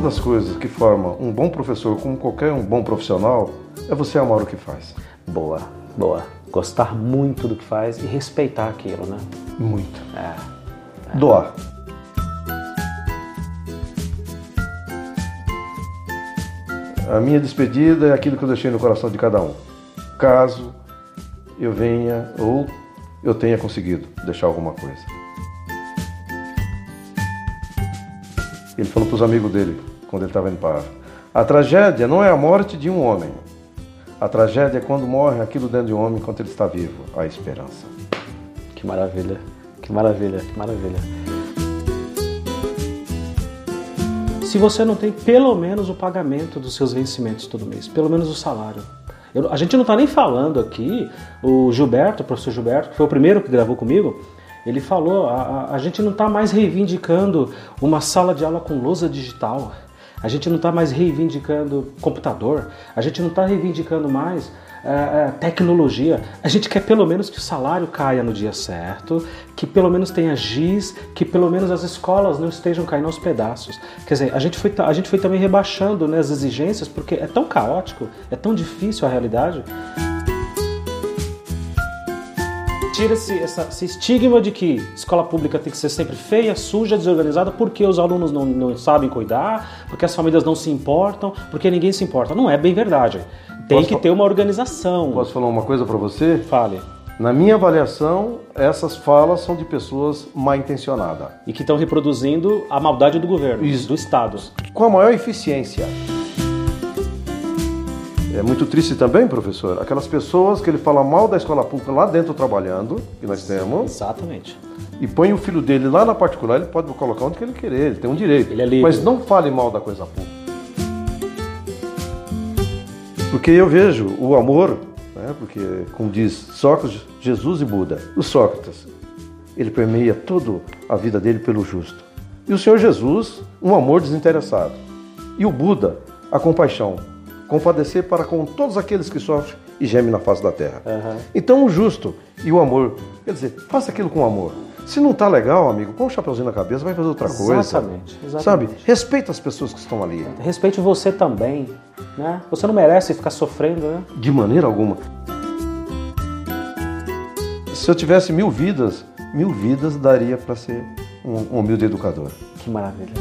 das coisas que formam um bom professor, como qualquer um bom profissional, é você amar o que faz. Boa, boa. Gostar muito do que faz e respeitar aquilo, né? Muito. É. Doar. A minha despedida é aquilo que eu deixei no coração de cada um. Caso eu venha ou eu tenha conseguido deixar alguma coisa. Ele falou para os amigos dele, quando ele estava indo para a África, a tragédia não é a morte de um homem. A tragédia é quando morre aquilo dentro de um homem enquanto ele está vivo, a esperança. Que maravilha, que maravilha, que maravilha. Se você não tem pelo menos o pagamento dos seus vencimentos todo mês, pelo menos o salário. Eu- a gente não está nem falando aqui, o Gilberto, o professor Gilberto, que foi o primeiro que gravou comigo, ele falou, a, a- gente não está mais reivindicando uma sala de aula com lousa digital, a gente não está mais reivindicando computador, a gente não está reivindicando mais é, é, tecnologia. A gente quer pelo menos que o salário caia no dia certo, que pelo menos tenha giz, que pelo menos as escolas não estejam caindo aos pedaços. Quer dizer, a gente foi, a gente foi também rebaixando né, as exigências porque é tão caótico, é tão difícil a realidade. Tira esse, essa- esse estigma de que escola pública tem que ser sempre feia, suja, desorganizada, porque os alunos não, não sabem cuidar, porque as famílias não se importam, porque ninguém se importa. Não é bem verdade. Tem Posso que ter uma organização. Posso falar uma coisa para você? Fale. Na minha avaliação, essas falas são de pessoas mal intencionadas. E que estão reproduzindo a maldade do governo, Isso. do Estado. Com a maior eficiência. É muito triste também, professor, aquelas pessoas que ele fala mal da escola pública lá dentro trabalhando, que nós temos, Exatamente. e põe o filho dele lá na particular, ele pode colocar onde que ele querer, ele tem um direito. Ele é livre. Mas não fale mal da coisa pública. Porque eu vejo o amor, né, porque, como diz Sócrates, Jesus e Buda. O Sócrates, ele permeia toda a vida dele pelo justo. E o Senhor Jesus, um amor desinteressado. E o Buda, a compaixão. Compadecer para com todos aqueles que sofrem e gemem na face da terra. Aham. Então o justo e o amor, quer dizer, faça aquilo com amor. Se não tá legal, amigo, põe um chapeuzinho na cabeça, vai fazer outra coisa. Exatamente, exatamente. Sabe? Respeita as pessoas que estão ali. Respeite você também, né? Você não merece ficar sofrendo, né? De maneira alguma. Se eu tivesse mil vidas, mil vidas daria para ser um, um humilde educador. Que maravilha.